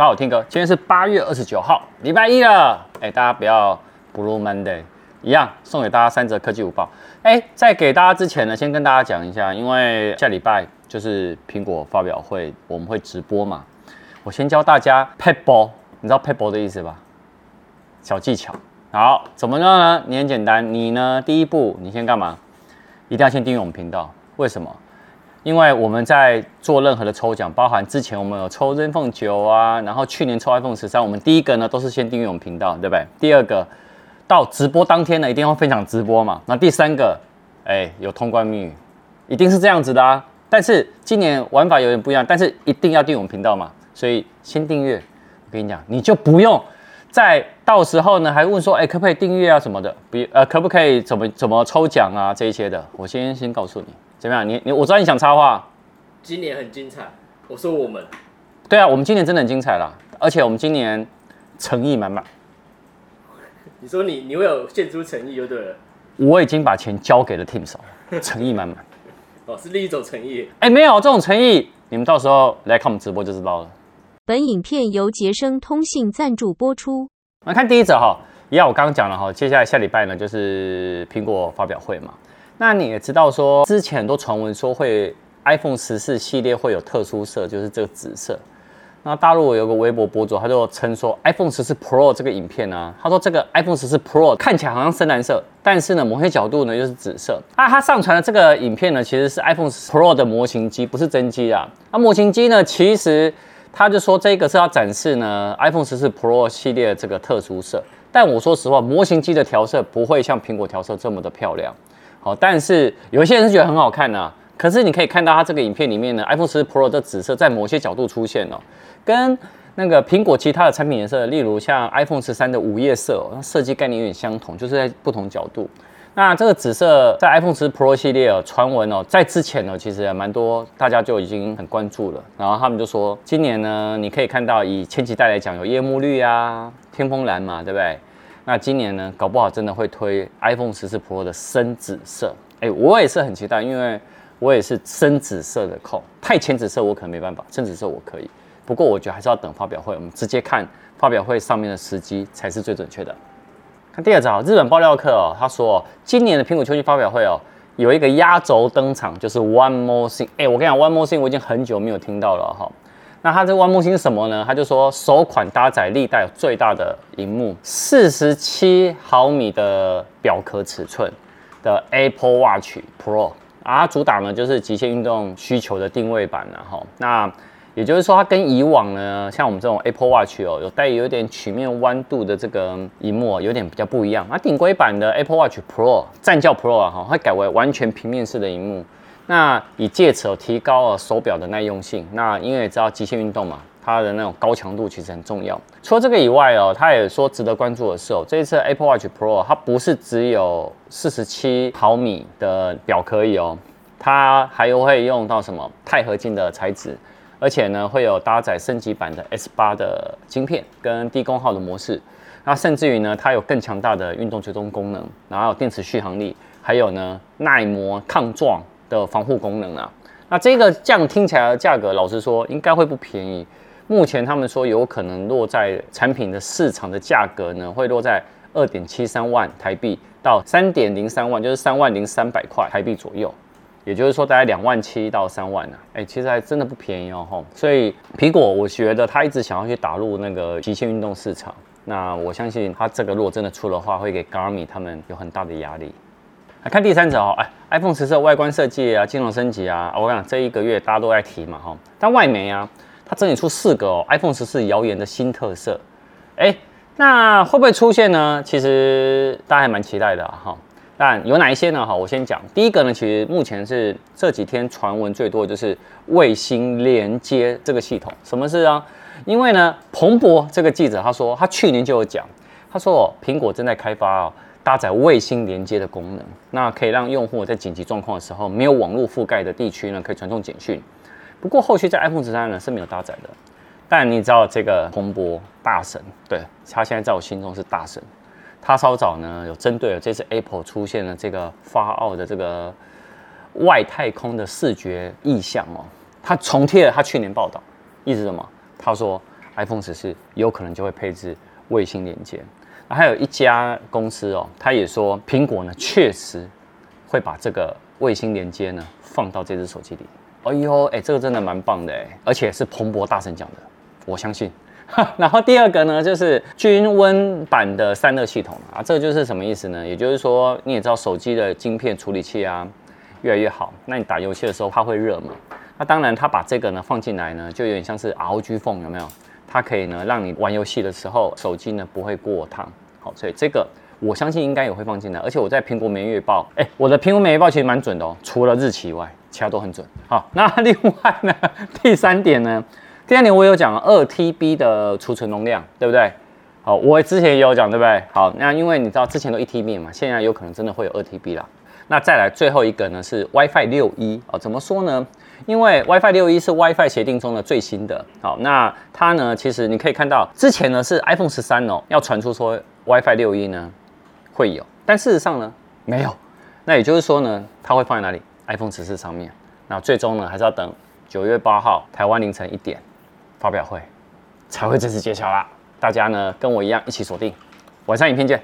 大家好，听哥，今天是八月二十九号，礼拜一了。哎，大家不要 Blue Monday，一样送给大家三折科技午报。哎，在给大家之前呢，先跟大家讲一下，因为下礼拜就是苹果发表会，我们会直播嘛。我先教大家 Pebble，你知道 Pebble 的意思吧？小技巧。好，怎么弄呢？你很简单，你呢，第一步，你先干嘛？一定要先订阅我们频道。为什么？因为我们在做任何的抽奖，包含之前我们有抽 ZenFone 9啊，然后去年抽 iPhone 十三，我们第一个呢都是先订阅我们频道，对不对？第二个到直播当天呢，一定要分享直播嘛。那第三个，哎，有通关密语，一定是这样子的啊。但是今年玩法有点不一样，但是一定要订阅我们频道嘛。所以先订阅，我跟你讲，你就不用再到时候呢还问说，哎，可不可以订阅啊什么的？比，呃，可不可以怎么怎么抽奖啊这一些的？我先先告诉你。怎么样？你你我知道你想插话。今年很精彩。我说我们。对啊，我们今年真的很精彩啦，而且我们今年诚意满满。你说你你会有献出诚意就对了。我已经把钱交给了 Team 手，诚意满满。哦，是另一种诚意。哎，没有这种诚意，你们到时候来看我们直播就知道了。本影片由杰生通信赞助播出。来看第一则哈，一样我刚刚讲了哈，接下来下礼拜呢就是苹果发表会嘛。那你也知道说，之前很多传闻说会 iPhone 十四系列会有特殊色，就是这个紫色。那大陆有个微博博主，他就称说 iPhone 十四 Pro 这个影片呢、他说这个 iPhone 十四 Pro 看起来好像深蓝色，但是呢，某些角度呢又是紫色。啊，他上传的这个影片呢，其实是 iPhone Pro 的模型机，不是真机啊。那模型机呢，其实他就说这个是要展示呢 iPhone 十四 Pro 系列这个特殊色。但我说实话，模型机的调色不会像苹果调色这么的漂亮。好，但是有些人是觉得很好看呐、可是你可以看到它这个影片里面呢，iPhone 14 Pro 的紫色在某些角度出现哦，跟那个苹果其他的产品颜色，例如像 iPhone 13的午夜色哦，它设计概念有点相同，就是在不同角度。那这个紫色在 iPhone 14 Pro 系列哦，传闻哦，在之前呢，其实也蛮多大家就已经很关注了。然后他们就说，今年呢，你可以看到以前几代来讲，有夜幕绿啊、天空蓝嘛，对不对？那今年呢，搞不好真的会推 iPhone 14 Pro 的深紫色。哎，我也是很期待，因为我也是深紫色的控。太浅紫色我可能没办法，深紫色我可以。不过我觉得还是要等发表会，我们直接看发表会上面的时机才是最准确的。看第二张，日本爆料客哦，他说今年的苹果秋季发表会哦，有一个压轴登场，就是 One More Thing。哎，我跟你讲，One More Thing 我已经很久没有听到了哈。那它这 One More Thing 是什么呢？他就说首款搭载历代最大的荧幕，四十七毫米的表壳尺寸的 Apple Watch Pro 啊，主打呢就是极限运动需求的定位版然后，那也就是说，它跟以往呢，像我们这种 Apple Watch 哦，有带有点曲面弯度的这个荧幕有点比较不一样。那顶规版的 Apple Watch Pro 战将 Pro 啊哈，会改为完全平面式的荧幕。那以借此提高了手表的耐用性。那因为也知道极限运动嘛，它的那种高强度其实很重要。除了这个以外哦，他也说值得关注的是哦，这一次 Apple Watch Pro 它不是只有四十七毫米的表可以哦，它还会用到什么钛合金的材质，而且呢会有搭载升级版的 S 八的晶片跟低功耗的模式。那甚至于呢，它有更强大的运动追踪功能，然后有电池续航力，还有呢耐磨抗撞。的防护功能啊，那这个这样听起来的价格，老实说应该会不便宜。目前他们说有可能落在产品的市场的价格呢，会落在二点七三万台币到三点零三万，就是三万零三百块台币左右。也就是说大概两万七到三万呢，哎，其实还真的不便宜哦吼。所以苹果我觉得它一直想要去打入那个极限运动市场，那我相信它这个如果真的出的话，会给 Garmin 他们有很大的压力。来看第三者哦，哎，iPhone 十四外观设计啊，金融升级啊，我跟你讲这一个月大家都在提嘛哈。但外媒啊，它整理出四个哦，iPhone 十四谣言的新特色，哎，那会不会出现呢？其实大家还蛮期待的哈。但有哪一些呢？哈，我先讲第一个呢，其实目前是这几天传闻最多的就是卫星连接这个系统。什么事啊？因为呢，彭博这个记者他说，他去年就有讲，他说哦，苹果正在开发哦。搭载卫星连接的功能，那可以让用户在紧急状况的时候，没有网络覆盖的地区呢，可以传送简讯。不过后续在 iPhone 十三呢是没有搭载的。但你知道这个彭博大神，对，他现在在我心中是大神。他稍早呢有针对了这次 Apple 出现了这个发奥的这个外太空的视觉意象哦，他重贴了他去年报道，意思什么？他说 iPhone 十四有可能就会配置卫星连接。那还有一家公司哦，他也说苹果呢确实会把这个卫星连接呢放到这只手机里。哎呦，哎，这个真的蛮棒的哎，而且是彭博大神讲的，我相信。然后第二个呢，就是均温版的散热系统啊，这个就是什么意思呢？也就是说，你也知道手机的晶片处理器啊越来越好，那你打游戏的时候它会热嘛？那当然，它把这个呢放进来呢，就有点像是 ROG Phone 有没有？它可以呢让你玩游戏的时候手机呢不会过烫。好，所以这个我相信应该也会放进来。而且我在苹果每月报，哎，我的苹果每月报其实蛮准的哦，除了日期以外，其他都很准。好，那另外呢，第三点呢？第二点我有讲二 TB 的储存容量，对不对？好，我之前也有讲，对不对？好，那因为你知道之前都一 TB 嘛，现在有可能真的会有二 TB 啦。那再来最后一个呢是 WiFi 六一啊，怎么说呢？因为 WiFi 六一是 WiFi 协定中的最新的。好，那它呢其实你可以看到之前呢是 iPhone 十三哦，要传出说 WiFi 六一呢会有，但事实上呢没有。那也就是说呢，它会放在哪里？iPhone 十四上面。那最终呢还是要等九月八号台湾凌晨一点。发表会才会正式揭晓啦！大家呢跟我一样一起锁定，晚上影片见。